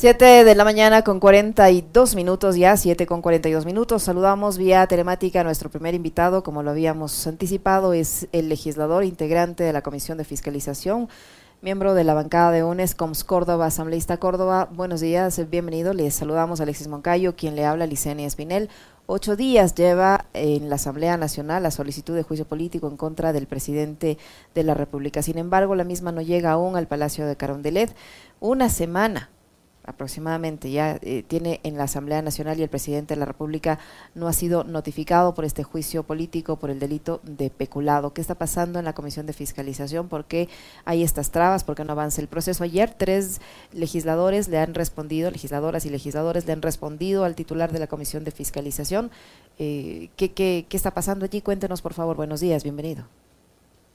7 de la mañana con 42 minutos ya, 7 con 42 minutos. Saludamos vía telemática a nuestro primer invitado, como lo habíamos anticipado, es el legislador integrante de la Comisión de Fiscalización, miembro de la bancada de UNESCOMS Córdoba, asambleísta Córdoba. Buenos días, bienvenido. Les saludamos a Alexis Moncayo, quien le habla, Licenia Espinel. Ocho días lleva en la Asamblea Nacional la solicitud de juicio político en contra del presidente de la República. Sin embargo, la misma no llega aún al Palacio de Carondelet. Una semana aproximadamente ya eh, tiene en la Asamblea Nacional y el presidente de la República no ha sido notificado por este juicio político por el delito de peculado. ¿Qué está pasando en la Comisión de Fiscalización? ¿Por qué hay estas trabas? ¿Por qué no avanza el proceso? Ayer tres legisladores le han respondido, legisladoras y legisladores le han respondido al titular de la Comisión de Fiscalización. Eh, ¿qué, qué, qué está pasando allí? Cuéntenos, por favor. Buenos días, bienvenido.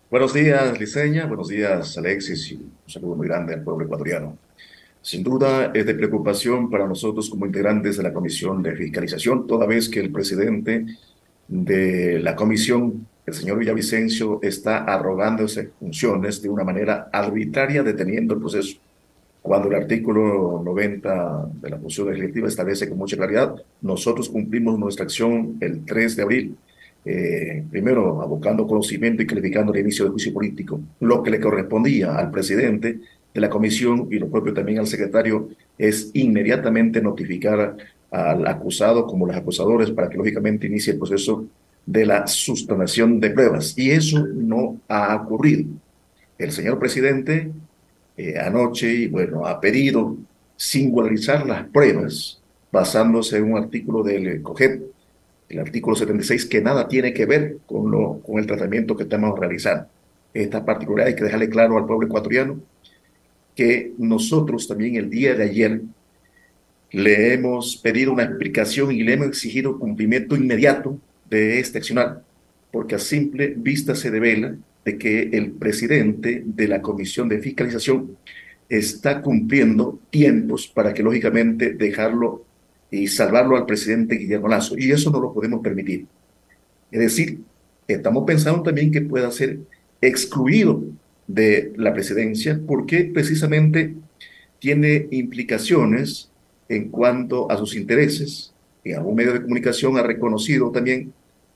Buenos días, Liceña. Buenos días, Alexis. Y un saludo muy grande al pueblo ecuatoriano. Sin duda es de preocupación para nosotros como integrantes de la Comisión de Fiscalización, toda vez que el presidente de la comisión, el señor Villavicencio, está arrogándose funciones de una manera arbitraria, deteniendo el proceso. Cuando el artículo 90 de la función legislativa establece con mucha claridad, nosotros cumplimos nuestra acción el 3 de abril, eh, primero abocando conocimiento y calificando el inicio del juicio político, lo que le correspondía al presidente de la comisión y lo propio también al secretario es inmediatamente notificar al acusado como los acusadores para que lógicamente inicie el proceso de la sustranación de pruebas. Y eso no ha ocurrido. El señor presidente eh, anoche, bueno, ha pedido singularizar las pruebas basándose en un artículo del COGEP, el artículo 76, que nada tiene que ver con, lo, con el tratamiento que estamos realizando. Esta particularidad hay que dejarle claro al pueblo ecuatoriano que nosotros también el día de ayer le hemos pedido una explicación y le hemos exigido cumplimiento inmediato de este accionar, porque a simple vista se devela de que el presidente de la Comisión de Fiscalización está cumpliendo tiempos para que lógicamente dejarlo y salvarlo al presidente Guillermo Lazo, y eso no lo podemos permitir. Es decir, estamos pensando también que pueda ser excluido de la presidencia porque precisamente tiene implicaciones en cuanto a sus intereses. En algún medio de comunicación ha reconocido también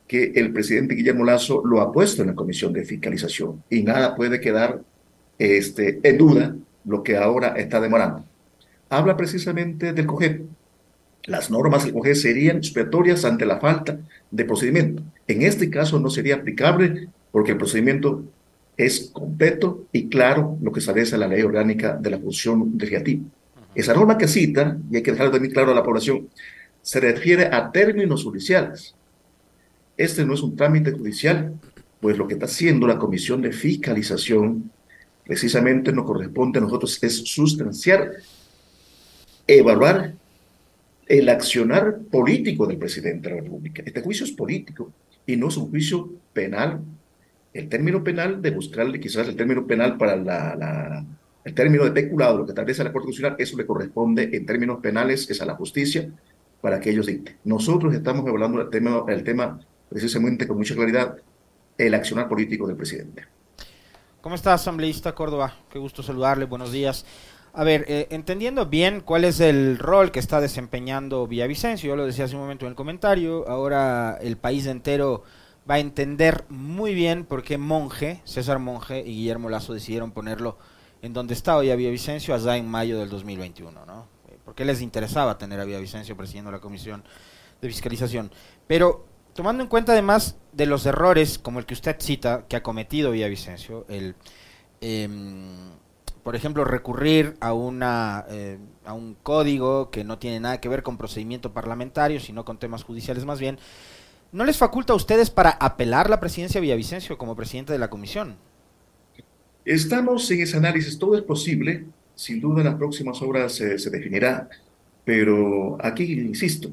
que el presidente Guillermo Lazo lo ha puesto en la comisión de fiscalización y nada puede quedar este, en duda lo que ahora está demorando. Habla precisamente del COGEP. Las normas del COGEP serían expiatorias ante la falta de procedimiento. En este caso no sería aplicable porque el procedimiento es completo y claro lo que establece la ley orgánica de la función legislativa. Esa norma que cita, y hay que dejarlo también claro a la población, se refiere a términos judiciales. Este no es un trámite judicial, pues lo que está haciendo la Comisión de Fiscalización precisamente nos corresponde a nosotros es sustanciar, evaluar el accionar político del presidente de la República. Este juicio es político y no es un juicio penal el término penal, de buscarle quizás el término penal para la, el término de peculado, lo que establece la Corte Constitucional, eso le corresponde en términos penales, es a la justicia, para que ellos dicten. Nosotros estamos evaluando el tema, el tema precisamente con mucha claridad, el accionar político del presidente. ¿Cómo está, asambleísta Córdoba? Qué gusto saludarle, buenos días. A ver, eh, entendiendo bien cuál es el rol que está desempeñando Villavicencio, yo lo decía hace un momento en el comentario, ahora el país entero va a entender muy bien por qué Monje, César Monje y Guillermo Lazo decidieron ponerlo en donde está hoy a Villavicencio allá en mayo del 2021, ¿no? Eh, porque les interesaba tener a Villavicencio presidiendo la comisión de fiscalización. Pero tomando en cuenta además de los errores como el que usted cita que ha cometido Villavicencio, el em, por ejemplo recurrir a una eh, a un código que no tiene nada que ver con procedimiento parlamentario, sino con temas judiciales más bien, ¿No les faculta a ustedes para apelar la presidencia de Villavicencio como presidente de la comisión? Estamos en ese análisis, todo es posible, sin duda en las próximas horas se definirá, pero aquí insisto,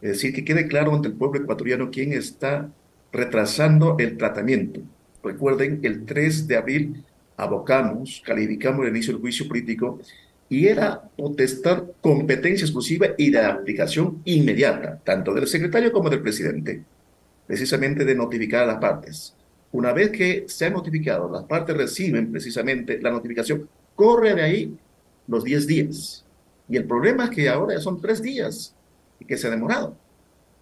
es decir, que quede claro ante el pueblo ecuatoriano quién está retrasando el tratamiento. Recuerden, el 3 de abril abocamos, calificamos el inicio del juicio político y era potestad, competencia exclusiva y de aplicación inmediata, tanto del secretario como del presidente, precisamente de notificar a las partes. Una vez que se ha notificado, las partes reciben precisamente la notificación, corre de ahí los 10 días. Y el problema es que ahora ya son tres días y que se ha demorado.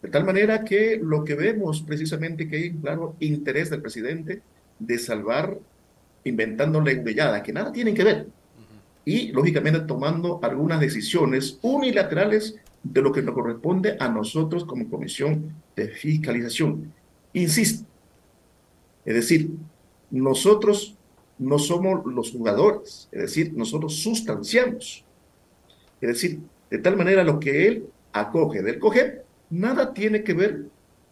De tal manera que lo que vemos precisamente que hay un claro interés del presidente de salvar inventando la embellada, que nada tienen que ver. Y lógicamente tomando algunas decisiones unilaterales de lo que nos corresponde a nosotros como comisión de fiscalización. Insisto, es decir, nosotros no somos los jugadores, es decir, nosotros sustanciamos. Es decir, de tal manera lo que él acoge del coger, nada tiene que ver,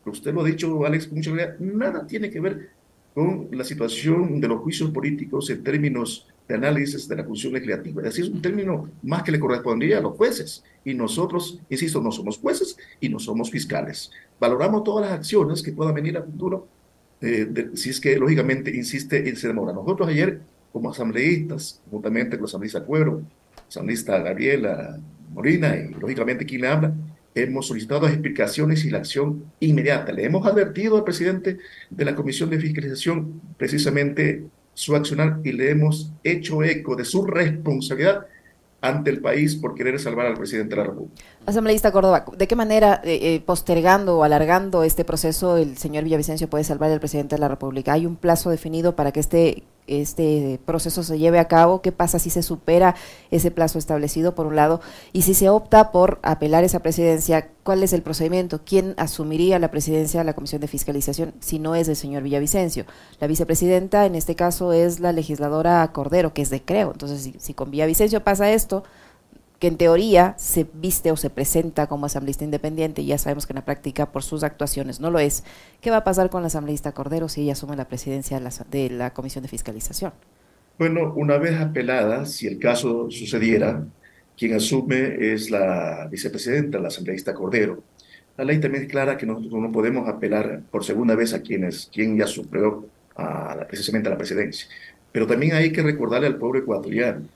usted lo ha dicho, Alex, muchas gracias, nada tiene que ver con la situación de los juicios políticos en términos de análisis de la función legislativa. Es decir, es un término más que le correspondería a los jueces. Y nosotros, insisto, no somos jueces y no somos fiscales. Valoramos todas las acciones que puedan venir a futuro, eh, si es que lógicamente insiste en se demora. Nosotros ayer, como asambleístas, juntamente con la asambleísta Cuero, asambleísta Gabriela Morina y lógicamente quien le habla, hemos solicitado explicaciones y la acción inmediata. Le hemos advertido al presidente de la Comisión de Fiscalización precisamente su accionar y le hemos hecho eco de su responsabilidad ante el país por querer salvar al presidente de la República. Asambleísta Córdoba, ¿de qué manera, eh, eh, postergando o alargando este proceso, el señor Villavicencio puede salvar al presidente de la República? ¿Hay un plazo definido para que este este proceso se lleve a cabo, qué pasa si se supera ese plazo establecido por un lado y si se opta por apelar esa presidencia, cuál es el procedimiento, quién asumiría la presidencia de la Comisión de Fiscalización si no es el señor Villavicencio. La vicepresidenta en este caso es la legisladora Cordero, que es de Creo, entonces si, si con Villavicencio pasa esto, que en teoría se viste o se presenta como asambleísta independiente, y ya sabemos que en la práctica por sus actuaciones no lo es, ¿qué va a pasar con la asambleísta Cordero si ella asume la presidencia de la, Comisión de Fiscalización? Bueno, una vez apelada, si el caso sucediera, quien asume es la vicepresidenta, la asambleísta Cordero. La ley también declara que nosotros no podemos apelar por segunda vez a quienes, quien ya superó a, precisamente a la presidencia. Pero también hay que recordarle al pueblo ecuatoriano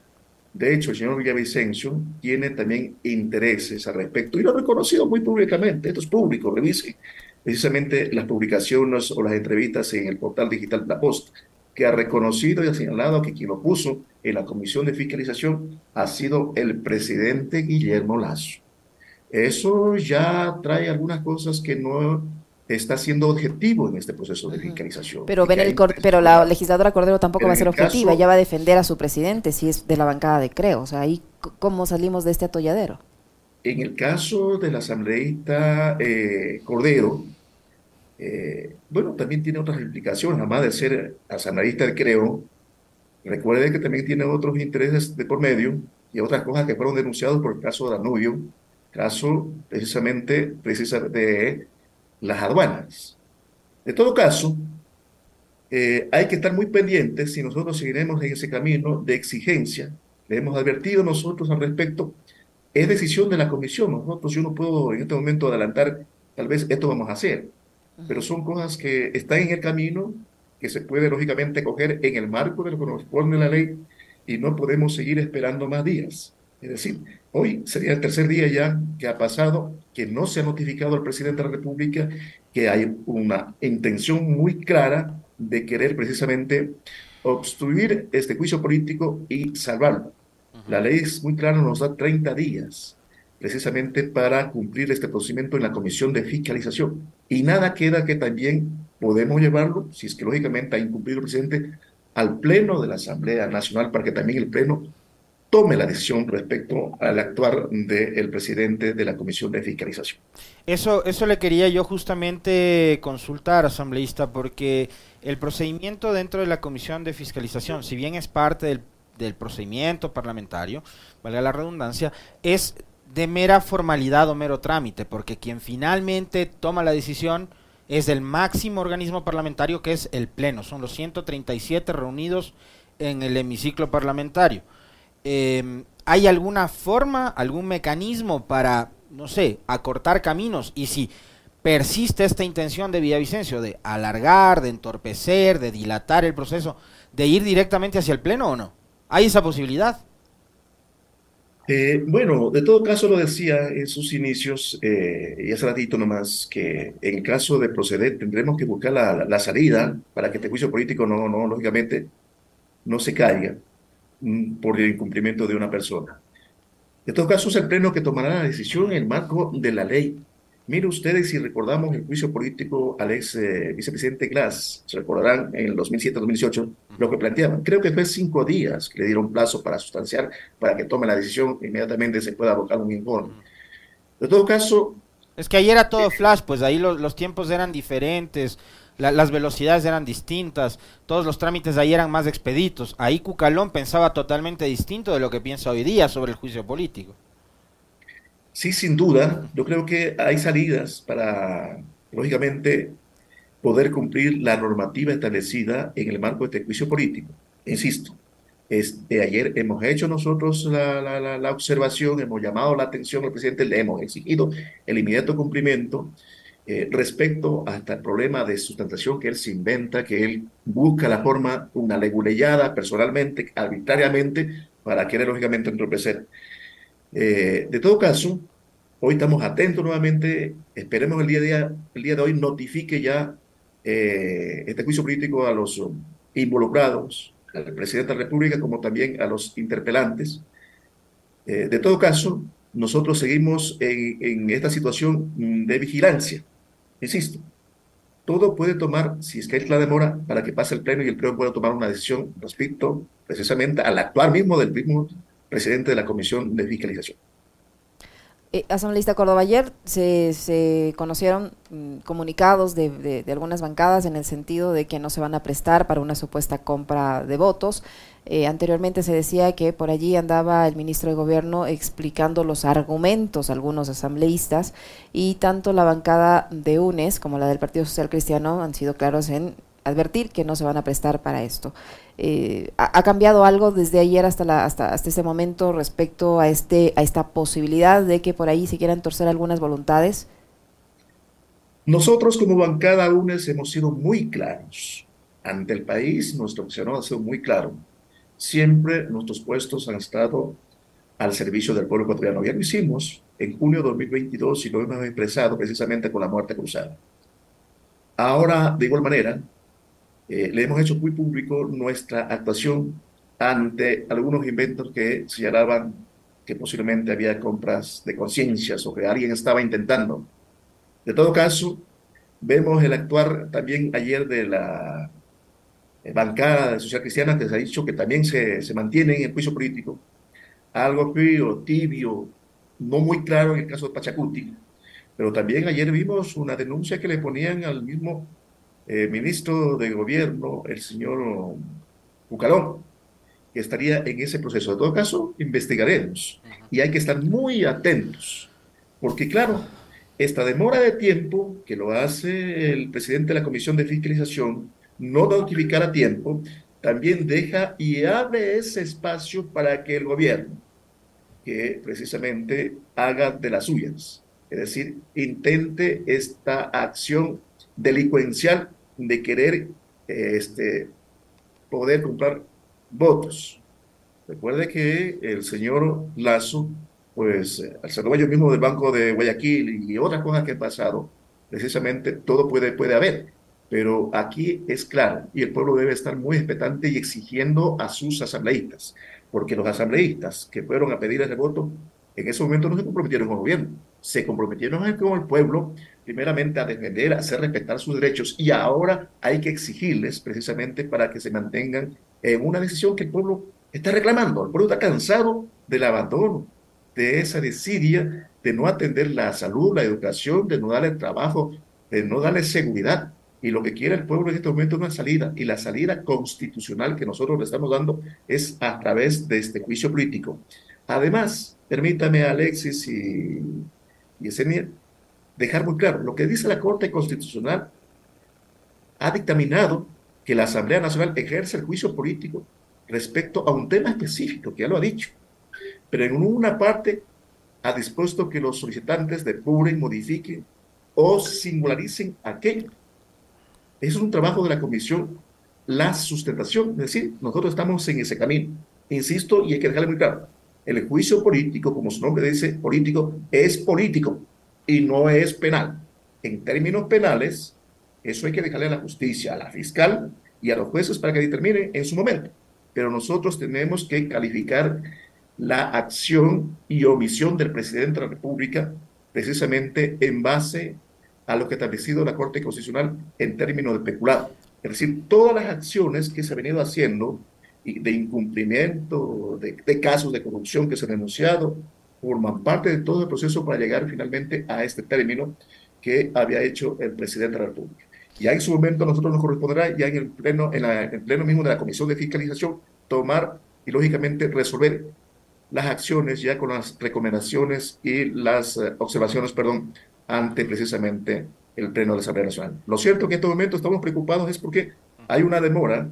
de hecho, el señor Villavicencio tiene también intereses al respecto y lo ha reconocido muy públicamente. Esto es público, revise precisamente las publicaciones o las entrevistas en el portal digital la Post, que ha reconocido y ha señalado que quien lo puso en la comisión de fiscalización ha sido el presidente Guillermo Lazo. Eso ya trae algunas cosas que no está siendo objetivo en este proceso de fiscalización. Pero, pero la legisladora Cordero tampoco va a ser objetiva, ella va a defender a su presidente si es de la bancada de Creo. O sea, ahí cómo salimos de este atolladero. En el caso del asambleísta eh, Cordero, eh, bueno, también tiene otras implicaciones, además de ser asambleísta de Creo, recuerde que también tiene otros intereses de por medio y otras cosas que fueron denunciados por el caso de Danubio, caso precisamente, precisamente de las aduanas. De todo caso, eh, hay que estar muy pendientes si nosotros seguiremos en ese camino de exigencia. Le hemos advertido nosotros al respecto. Es decisión de la comisión. Nosotros, yo no puedo en este momento adelantar, tal vez esto vamos a hacer, pero son cosas que están en el camino, que se puede lógicamente coger en el marco de lo que nos pone la ley y no podemos seguir esperando más días. Es decir, hoy sería el tercer día ya que ha pasado, que no se ha notificado al presidente de la República que hay una intención muy clara de querer precisamente obstruir este juicio político y salvarlo. La ley es muy clara, nos da 30 días precisamente para cumplir este procedimiento en la comisión de fiscalización. Y nada queda que también podemos llevarlo, si es que lógicamente ha incumplido el presidente, al Pleno de la Asamblea Nacional para que también el Pleno tome la decisión respecto al actuar del presidente de la Comisión de Fiscalización. Eso, eso le quería yo justamente consultar, asambleísta, porque el procedimiento dentro de la Comisión de Fiscalización, si bien es parte del, del procedimiento parlamentario, valga la redundancia, es de mera formalidad o mero trámite, porque quien finalmente toma la decisión es el máximo organismo parlamentario que es el Pleno, son los 137 reunidos en el hemiciclo parlamentario. Em, ¿hay alguna forma, algún mecanismo para, no sé, acortar caminos? Y si persiste esta intención de Villavicencio de alargar, de entorpecer, de dilatar el proceso, de ir directamente hacia el Pleno o no? ¿Hay esa posibilidad? Eh, bueno, de todo caso lo decía en sus inicios, eh, y hace ratito nomás, que en caso de proceder tendremos que buscar la, salida para que este juicio político no, no, lógicamente, no se caiga. Mm, por el incumplimiento de una persona. De todo caso, es el Pleno que tomará la decisión en el marco de la ley. Mire ustedes, si recordamos el juicio político al ex eh, vicepresidente Glass, se recordarán en el 2007-2018 lo que planteaban. Creo que fue cinco días que le dieron plazo para sustanciar, para que tome la decisión, inmediatamente se pueda abocar un informe. De todo caso... Es que ahí era todo flash, pues ahí los tiempos eran diferentes, las velocidades eran distintas, todos los trámites de ahí eran más expeditos. Ahí Cucalón pensaba totalmente distinto de lo que piensa hoy día sobre el juicio político. Sí, sin duda, yo creo que hay salidas para, lógicamente, poder cumplir la normativa establecida en el marco de este juicio político. Insisto, este, ayer hemos hecho nosotros la, la, la, observación, hemos llamado la atención al presidente, le hemos exigido el inmediato cumplimiento eh, respecto hasta el problema de sustentación que él se inventa, que él busca la forma, una leguleyada personalmente, arbitrariamente, para querer lógicamente entorpecer. Eh, de todo caso, hoy estamos atentos nuevamente, esperemos el día, día, el día de hoy notifique ya eh, este juicio político a los involucrados, al presidente de la República, como también a los interpelantes. de todo caso, nosotros seguimos en, esta situación de vigilancia. Insisto, todo puede tomar, si es que hay la demora, para que pase el pleno y el pleno pueda tomar una decisión respecto precisamente al actuar mismo del mismo presidente de la Comisión de Fiscalización. Eh, asambleísta Córdoba, ayer se, se conocieron mm, comunicados de, de, algunas bancadas en el sentido de que no se van a prestar para una supuesta compra de votos. Eh, anteriormente se decía que por allí andaba el ministro de Gobierno explicando los argumentos, algunos asambleístas, y tanto la bancada de UNES como la del Partido Social Cristiano han sido claros en advertir que no se van a prestar para esto. Eh, ¿ha, ¿ha, cambiado algo desde ayer hasta, la, hasta, hasta este momento respecto a, este, a esta posibilidad de que por ahí se quieran torcer algunas voluntades? Nosotros como bancada UNES hemos sido muy claros. Ante el país, nuestro posicionamiento ha sido muy claro. Siempre nuestros puestos han estado al servicio del pueblo ecuatoriano. Ya lo hicimos en junio de 2022 y lo hemos expresado precisamente con la muerte cruzada. Ahora, de igual manera, eh, le hemos hecho muy público nuestra actuación ante algunos inventos que señalaban que posiblemente había compras de conciencias o que alguien estaba intentando. De todo caso, vemos el actuar también ayer de la bancada de Social Cristiana que se ha dicho que también se, se mantiene en el juicio político. Algo frío, tibio, no muy claro en el caso de Pachacuti. Pero también ayer vimos una denuncia que le ponían al mismo eh, ministro de Gobierno, el señor Bucalón, que estaría en ese proceso. De todo caso, investigaremos y hay que estar muy atentos, porque claro, esta demora de tiempo que lo hace el presidente de la Comisión de Fiscalización, no notificar a tiempo, también deja y abre ese espacio para que el gobierno, que precisamente haga de las suyas, es decir, intente esta acción delincuencial de querer este, poder comprar votos. Recuerde que el señor Lazo, pues al ser dueño mismo del Banco de Guayaquil y otras cosas que han pasado, precisamente todo puede, puede haber. Pero aquí es claro, y el pueblo debe estar muy expectante y exigiendo a sus asambleístas, porque los asambleístas que fueron a pedir ese voto, en ese momento no se comprometieron con el gobierno, se comprometieron con el pueblo primeramente a defender, a hacer respetar sus derechos y ahora hay que exigirles precisamente para que se mantengan en una decisión que el pueblo está reclamando. El pueblo está cansado del abandono, de esa desidia de no atender la salud, la educación, de no darle trabajo, de no darle seguridad. Y lo que quiere el pueblo en este momento es una salida. Y la salida constitucional que nosotros le estamos dando es a través de este juicio político. Además, permítame, Alexis y, y Esenia, dejar muy claro, lo que dice la Corte Constitucional ha dictaminado que la Asamblea Nacional ejerce el juicio político respecto a un tema específico, que ya lo ha dicho, pero en una parte ha dispuesto que los solicitantes depuren, modifiquen o singularicen aquello. Eso es un trabajo de la Comisión, la sustentación, es decir, nosotros estamos en ese camino. Insisto, y hay que dejarle muy claro, el juicio político, como su nombre dice, político, es político, y no es penal. En términos penales, eso hay que dejarle a la justicia, a la fiscal y a los jueces para que determinen en su momento. Pero nosotros tenemos que calificar la acción y omisión del presidente de la República precisamente en base a lo que ha establecido la Corte Constitucional en términos de peculado. Es decir, todas las acciones que se han venido haciendo de incumplimiento, de, casos de corrupción que se han denunciado, forman parte de todo el proceso para llegar finalmente a este término que había hecho el presidente de la República. Y en su momento a nosotros nos corresponderá ya en el pleno, en, pleno mismo de la Comisión de Fiscalización tomar y lógicamente resolver las acciones ya con las recomendaciones y las eh, observaciones, perdón, ante precisamente el Pleno de la Asamblea Nacional. Lo cierto que en este momento estamos preocupados es porque hay una demora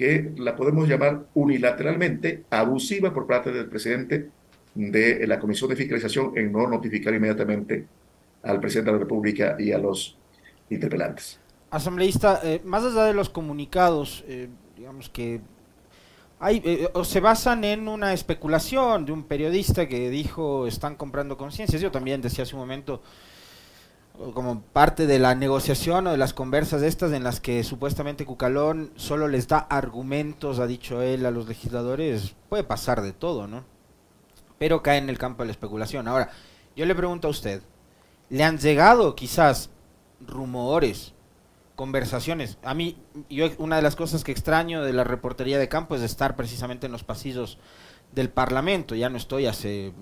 que la podemos llamar unilateralmente abusiva por parte del presidente de la Comisión de Fiscalización en no notificar inmediatamente al presidente de la República y a los interpelantes. Asambleísta, eh, más allá de los comunicados, eh, digamos que hay, eh, o se basan en una especulación de un periodista que dijo están comprando conciencias. Yo también decía hace un momento, como parte de la negociación o de las conversas estas en las que supuestamente Cucalón solo les da argumentos, ha dicho él, a los legisladores, puede pasar de todo, ¿no? Pero cae en el campo de la especulación. Ahora, yo le pregunto a usted, ¿le han llegado quizás rumores, conversaciones? A mí, yo una de las cosas que extraño de la reportería de campo es estar precisamente en los pasillos del Parlamento. Ya no estoy hace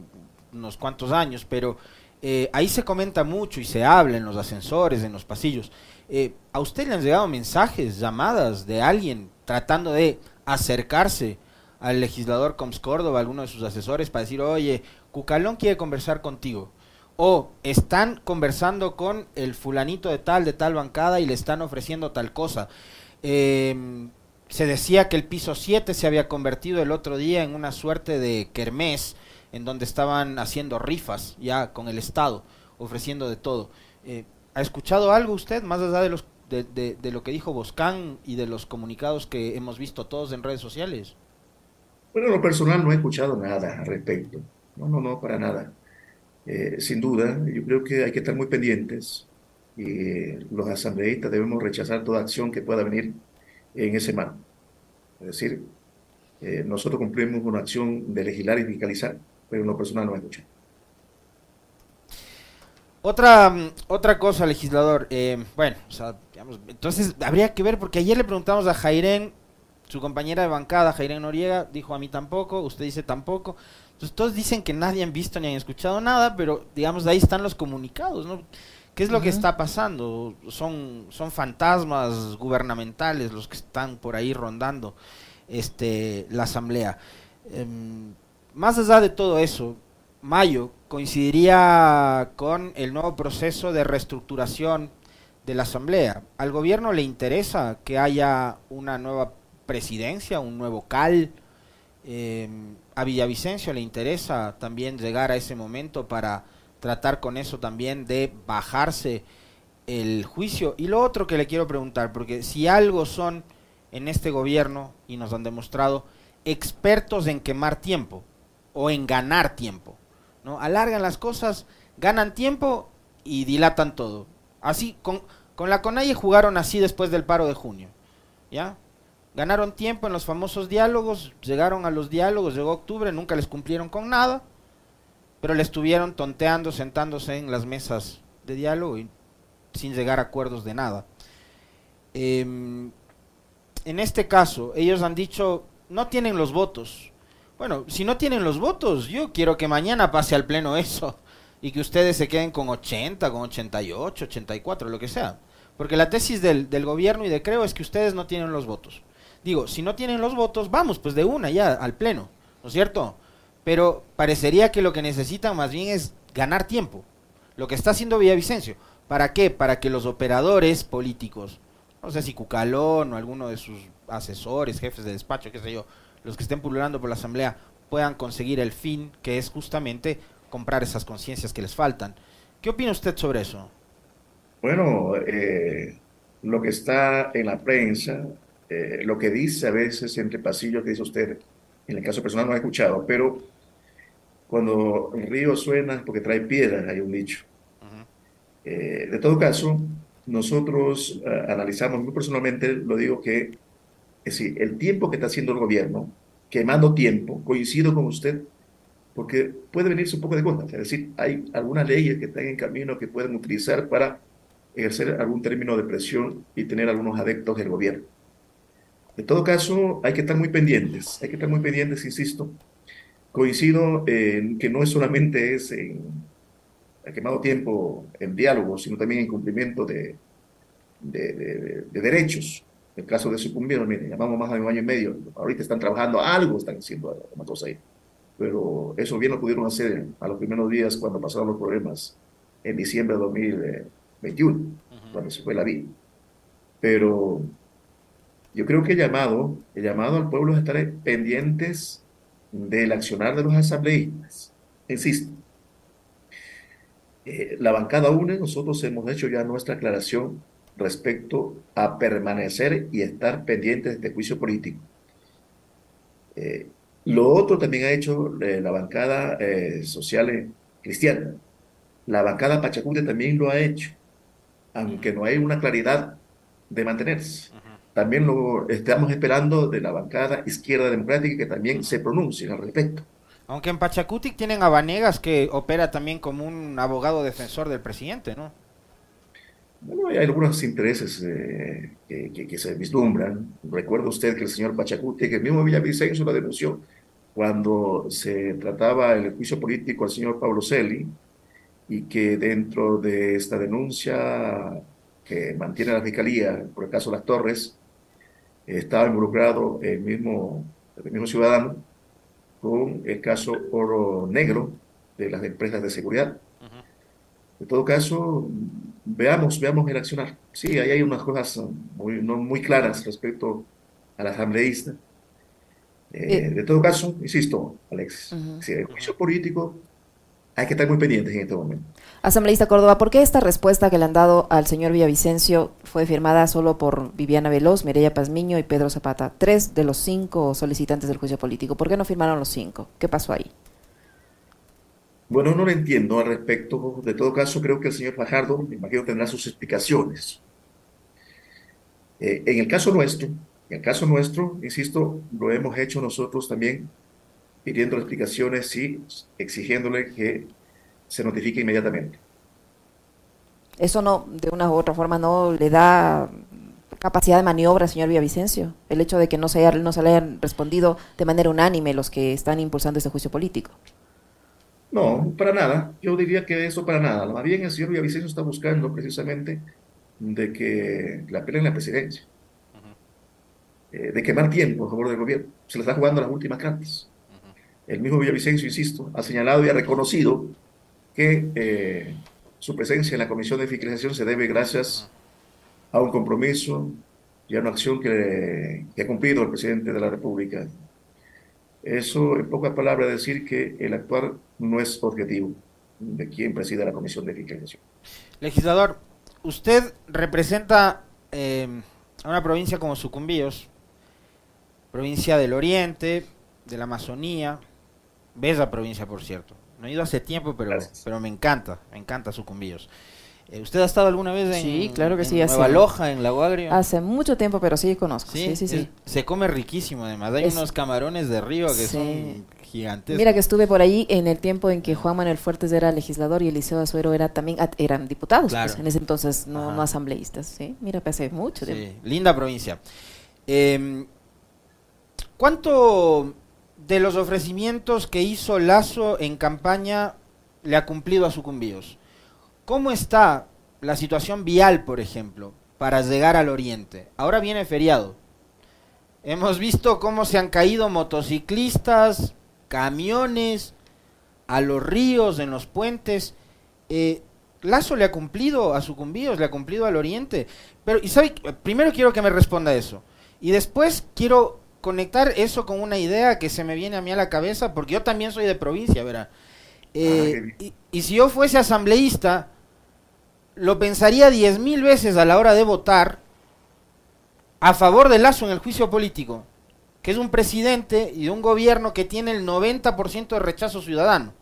unos cuantos años, pero eh, ahí se comenta mucho y se habla en los ascensores, en los pasillos. Eh, ¿A usted le han llegado mensajes, llamadas de alguien tratando de acercarse al legislador Coms Córdoba, alguno de sus asesores, para decir, oye, Cucalón quiere conversar contigo? O están conversando con el fulanito de tal, de tal bancada y le están ofreciendo tal cosa. Em, se decía que el piso 7 se había convertido el otro día en una suerte de kermés en donde estaban haciendo rifas ya con el Estado, ofreciendo de todo. Eh, ¿Ha escuchado algo usted, más allá de, los, de, lo que dijo Boscán y de los comunicados que hemos visto todos en redes sociales? Bueno, lo personal no he escuchado nada al respecto. No, no, no, para nada. Eh, sin duda, yo creo que hay que estar muy pendientes y los asambleístas debemos rechazar toda acción que pueda venir en ese marco. Es decir, eh, nosotros cumplimos una acción de legislar y fiscalizar, pero en lo personal no me escuchan. Otra, mm, otra cosa, legislador. Eh, bueno, o sea, digamos, entonces habría que ver, porque ayer le preguntamos a Jairén, su compañera de bancada, Jairén Noriega, dijo a mí tampoco, usted dice tampoco. Entonces todos dicen que nadie han visto ni han escuchado nada, pero digamos, de ahí están los comunicados, ¿no? ¿Qué es lo que está pasando? Son, son fantasmas gubernamentales los que están por ahí rondando este, la asamblea. Em, más allá de todo eso, mayo coincidiría con el nuevo proceso de reestructuración de la Asamblea. ¿Al gobierno le interesa que haya una nueva presidencia, un nuevo CAL? Em, ¿A Villavicencio le interesa también llegar a ese momento para tratar con eso también de bajarse el juicio? Y lo otro que le quiero preguntar, porque si algo son en este gobierno, y nos han demostrado, expertos en quemar tiempo o en ganar tiempo. ¿no? Alargan las cosas, ganan tiempo y dilatan todo. Así, con, con la CONAIE jugaron así después del paro de junio. ¿Ya? Ganaron tiempo en los famosos diálogos, llegaron a los diálogos, llegó octubre, nunca les cumplieron con nada, pero le estuvieron tonteando, sentándose en las mesas de diálogo sin llegar a acuerdos de nada. Eh, en este caso, ellos han dicho, no tienen los votos, bueno, si no tienen los votos, yo quiero que mañana pase al Pleno eso y que ustedes se queden con 80, con 88, 84, lo que sea. Porque la tesis del, del gobierno y de Creo es que ustedes no tienen los votos. Digo, si no tienen los votos, vamos pues de una ya al Pleno, ¿no es cierto? Pero parecería que lo que necesitan más bien es ganar tiempo. Lo que está haciendo Villavicencio. ¿Para qué? Para que los operadores políticos, no sé si Cucalón o alguno de sus asesores, jefes de despacho, qué sé yo, los que estén pululando por la asamblea puedan conseguir el fin que es justamente comprar esas conciencias que les faltan. ¿Qué opina usted sobre eso? Bueno, eh, lo que está en la prensa, eh, lo que dice a veces entre pasillos que dice usted, en el caso personal no he escuchado, pero cuando el río suena porque trae piedras, hay un dicho. Eh, de todo caso, nosotros analizamos, muy personalmente lo digo que es decir, el tiempo que está haciendo el gobierno, quemando tiempo, coincido con usted, porque puede venirse un poco de contra. Es decir, hay algunas leyes que están en camino que pueden utilizar para ejercer algún término de presión y tener algunos adeptos del gobierno. En todo caso, hay que estar muy pendientes, hay que estar muy pendientes, insisto. Coincido en que no es solamente es en quemado tiempo en diálogo, sino también en cumplimiento de, derechos. En el caso de sucumbir, miren, llamamos más de un año y medio, ahorita están trabajando, algo están haciendo una cosa ahí. Pero eso bien lo pudieron hacer a los primeros días cuando pasaron los problemas en diciembre de 2021, cuando se fue la vida. Pero yo creo que el llamado, el llamado al pueblo es estar pendientes del accionar de los asambleístas. Insisto, eh, la bancada UNE, nosotros hemos hecho ya nuestra aclaración respecto a permanecer y estar pendientes de este juicio político. Eh, lo otro también ha hecho eh, la bancada social cristiana. La bancada Pachacute también lo ha hecho, aunque no hay una claridad de mantenerse también lo estamos esperando de la bancada izquierda democrática que también se pronuncie al respecto. Aunque en Pachacutic tienen a Vanegas que opera también como un abogado defensor del presidente, ¿no? Bueno, hay algunos intereses eh, que, se vislumbran. Recuerda usted que el señor Pachacuti, que el mismo Villavicencio lo denunció cuando se trataba el juicio político al señor Pablo Celi y que dentro de esta denuncia que mantiene la Fiscalía por el caso Las Torres, estaba involucrado el mismo, el mismo ciudadano con el caso Oro Negro de las empresas de seguridad. En todo caso, veamos, veamos el accionar. Sí, ahí hay unas cosas muy, no muy claras respecto al asambleísta. Eh, de todo caso, insisto, Alexis, si el juicio político hay que estar muy pendientes en este momento. Asambleísta Córdoba, ¿por qué esta respuesta que le han dado al señor Villavicencio fue firmada solo por Viviana Veloz, Mireya Pazmiño y Pedro Zapata? Tres de los cinco solicitantes del juicio político. ¿Por qué no firmaron los cinco? ¿Qué pasó ahí? Bueno, no lo entiendo al respecto. De todo caso, creo que el señor Fajardo, me imagino, tendrá sus explicaciones. Eh, en el caso nuestro, en el caso nuestro, insisto, lo hemos hecho nosotros también pidiendo explicaciones y exigiéndole que se notifique inmediatamente. Eso no, de una u otra forma, no le da capacidad de maniobra señor Villavicencio, el hecho de que no se, haya, no se le hayan respondido de manera unánime los que están impulsando este juicio político. No, para nada. Yo diría que eso para nada. Más bien el señor Villavicencio está buscando precisamente de que la en la presidencia, eh, de quemar tiempo a favor del gobierno. Se le está jugando las últimas cartas. El mismo Villavicencio, insisto, ha señalado y ha reconocido que eh, su presencia en la Comisión de Fiscalización se debe gracias a un compromiso y a una acción que, ha cumplido el presidente de la República. Eso, en pocas palabras, decir que el actuar no es objetivo de quien preside la Comisión de Fiscalización. Legislador, usted representa eh, a una provincia como Sucumbíos, provincia del Oriente, de la Amazonía, bella provincia, por cierto. No he ido hace tiempo, pero, pero me encanta, me encanta Sucumbíos. Eh, ¿Usted ha estado alguna vez en, sí, claro que sí, Nueva Loja, en Lago Agrio? Hace mucho tiempo, pero sí conozco. Sí, sí, sí. se come riquísimo, además. Hay unos camarones de río que son gigantes. Mira que estuve por allí en el tiempo en que Juan Manuel Fuertes era legislador y Eliseo Azuero era también eran diputados, pues, en ese entonces no, no asambleístas. Sí, mira, que hace mucho tiempo. linda provincia. Eh, ¿Cuánto de los ofrecimientos que hizo Lazo en campaña le ha cumplido a sucumbíos. ¿Cómo está la situación vial, por ejemplo, para llegar al oriente? Ahora viene feriado. Hemos visto cómo se han caído motociclistas, camiones, a los ríos, en los puentes. Eh, Lazo le ha cumplido a sucumbíos, le ha cumplido al oriente. Pero, y sabe, primero quiero que me responda eso. Y después quiero conectar eso con una idea que se me viene a mí a la cabeza, porque yo también soy de provincia, ¿verdad? Eh, ah, y, si yo fuese asambleísta, lo pensaría diez mil veces a la hora de votar a favor de Lazo en el juicio político, que es un presidente y un gobierno que tiene el 90% de rechazo ciudadano.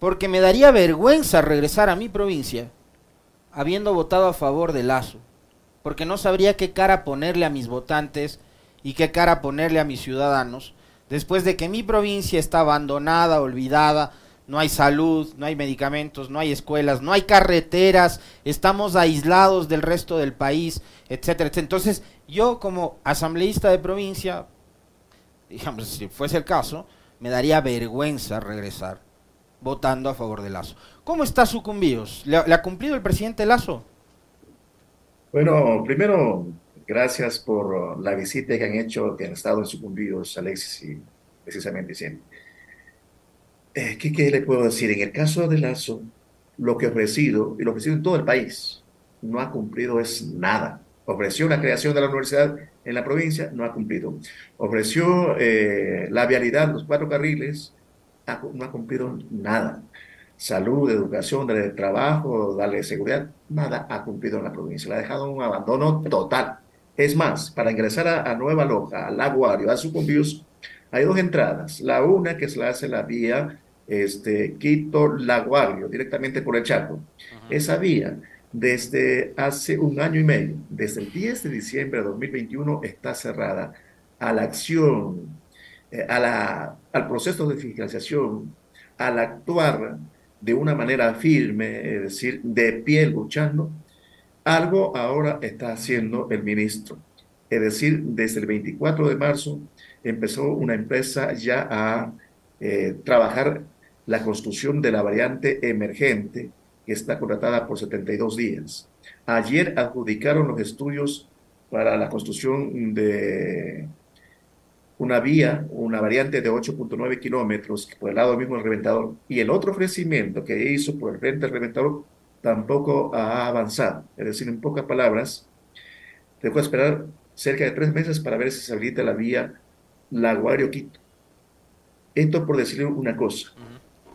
Porque me daría vergüenza regresar a mi provincia habiendo votado a favor de Lazo, porque no sabría qué cara ponerle a mis votantes y qué cara ponerle a mis ciudadanos después de que mi provincia está abandonada, olvidada, no hay salud, no hay medicamentos, no hay escuelas, no hay carreteras, estamos aislados del resto del país, etcétera, etcétera. Entonces, yo como asambleísta de provincia, digamos, si fuese el caso, me daría vergüenza regresar votando a favor de Lazo. ¿Cómo está Sucumbíos? ¿Le, ha cumplido el presidente Lazo? Bueno, primero, gracias por la visita que han hecho, que han estado en Alexis y precisamente siempre. Eh, ¿qué, ¿Qué le puedo decir? En el caso de Lazo, lo que ofrecido, y lo ofrecido en todo el país, no ha cumplido es nada. Ofreció la creación de la universidad en la provincia, no ha cumplido. Ofreció eh, la vialidad, los cuatro carriles, no ha cumplido nada. Salud, educación, de trabajo, darle seguridad, nada ha cumplido en la provincia. Le ha dejado un abandono total. Es más, para ingresar a, Nueva Loja, al Aguario, a Sucumbíos, hay dos entradas. La una que se la hace la vía este, Quito-Laguario, directamente por el Chaco. Esa vía, desde hace un año y medio, desde el 10 de diciembre de 2021, está cerrada a la acción, eh, a la, al proceso de fiscalización, al actuar de una manera firme, es decir, de pie luchando, algo ahora está haciendo el ministro. Es decir, desde el 24 de marzo empezó una empresa ya a eh, trabajar la construcción de la variante emergente que está contratada por 72 días. Ayer adjudicaron los estudios para la construcción de una vía, una variante de 8.9 kilómetros por el lado mismo del reventador. Y el otro ofrecimiento que hizo por el frente del reventador tampoco ha avanzado. Es decir, en pocas palabras, dejó esperar cerca de tres meses para ver si se habilita la vía Laguario-Quito. Esto por decirle una cosa.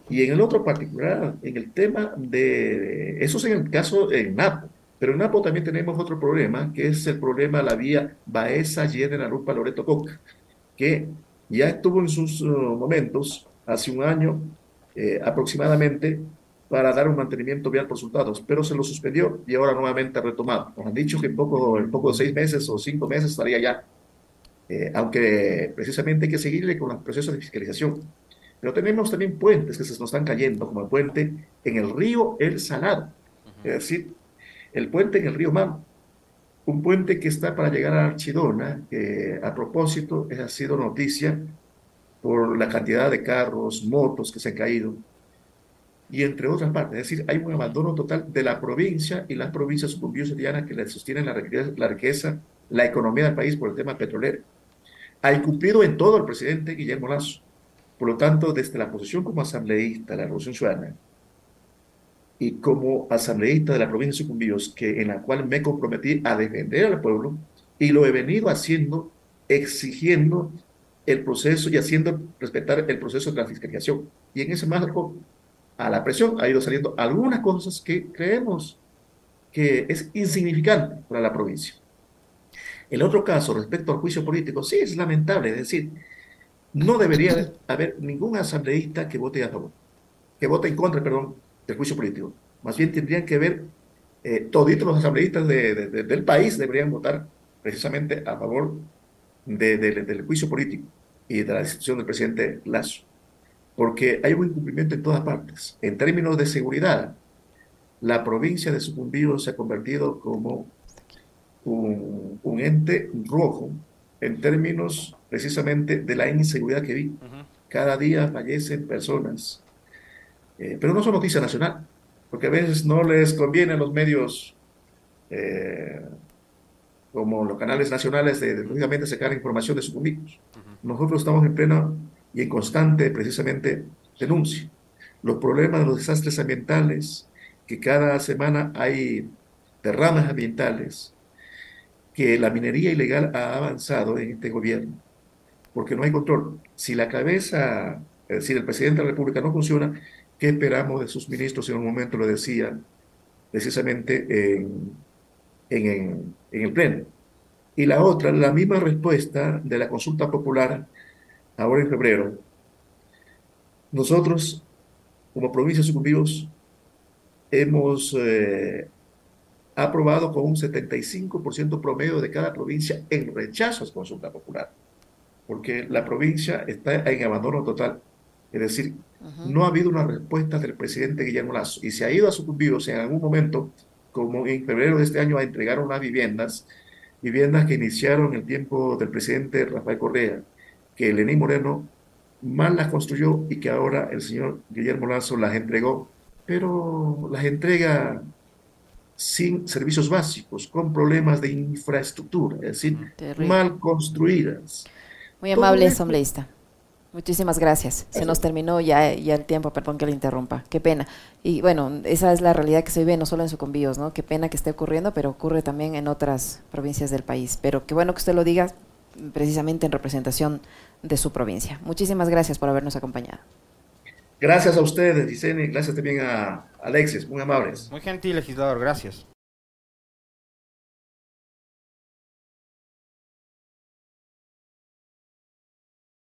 Y en el otro particular, en el tema de, eso es en el caso en Napo, pero en Napo también tenemos otro problema, que es el problema de la vía Baeza, Yedena, Lupa, Loreto, Coca, que ya estuvo en sus uh, momentos, hace un año eh, aproximadamente, para dar un mantenimiento vial por resultados, pero se lo suspendió y ahora nuevamente ha retomado. Nos han dicho que en poco, en poco de seis meses o cinco meses estaría ya eh, aunque precisamente hay que seguirle con los procesos de fiscalización. Pero tenemos también puentes que se nos están cayendo, como el puente en el río El Salado, es decir, el puente en el río Mam, un puente que está para llegar a Archidona, que a propósito ha sido noticia por la cantidad de carros, motos que se han caído, y entre otras partes. Es decir, hay un abandono total de la provincia y las provincias sucumbidas que le sostienen la riqueza, la riqueza, la economía del país por el tema petrolero ha incumplido en todo el presidente Guillermo Lazo. Por lo tanto, desde la posición como asambleísta de la Revolución Ciudadana y como asambleísta de la provincia de Sucumbíos, que, en la cual me comprometí a defender al pueblo, y lo he venido haciendo, exigiendo el proceso y haciendo respetar el proceso de la fiscalización. Y en ese marco, a la presión, ha ido saliendo algunas cosas que creemos que es insignificante para la provincia. El otro caso, respecto al juicio político, sí es lamentable, es decir, no debería haber ningún asambleísta que vote a favor, que vote en contra, perdón, del juicio político. Más bien tendrían que ver, eh, toditos los asambleístas del país deberían votar precisamente a favor del juicio político y de la decisión del presidente Lazo. Porque hay un incumplimiento en todas partes. En términos de seguridad, la provincia de Sucumbíos se ha convertido como un, ente rojo en términos precisamente de la inseguridad que vi. Cada día fallecen personas, eh, pero no son noticia nacional, porque a veces no les conviene a los medios eh, como los canales nacionales de, precisamente sacar información de sus públicos. Nosotros estamos en plena y en constante precisamente denuncia. Los problemas de los desastres ambientales, que cada semana hay derrames ambientales, que la minería ilegal ha avanzado en este gobierno, porque no hay control. Si la cabeza, es decir, el presidente de la República no funciona, ¿qué esperamos de sus ministros? En un momento lo decía precisamente en, el Pleno. Y la otra, la misma respuesta de la consulta popular ahora en febrero. Nosotros, como provincia sucumbíos, hemos eh, ha aprobado con un 75% promedio de cada provincia en rechazos consulta popular. porque la provincia está en abandono total. Es decir, no ha habido una respuesta del presidente Guillermo Lazo y se ha ido a sucumbir, en algún momento, como en febrero de este año, a entregar unas viviendas, viviendas que iniciaron el tiempo del presidente Rafael Correa, que Lenín Moreno mal las construyó y que ahora el señor Guillermo Lazo las entregó, pero las entrega sin servicios básicos, con problemas de infraestructura, es decir, mal construidas. Muy amable, asambleísta. Muchísimas gracias. Se nos terminó ya, ya el tiempo, perdón que le interrumpa. Qué pena. Y bueno, esa es la realidad que se vive no solo en Sucumbíos, ¿no? Qué pena que esté ocurriendo, pero ocurre también en otras provincias del país. Pero qué bueno que usted lo diga precisamente en representación de su provincia. Muchísimas gracias por habernos acompañado. Gracias a ustedes, Dicene. Gracias también a Alexis. Muy amables. Muy gentil, legislador. Gracias.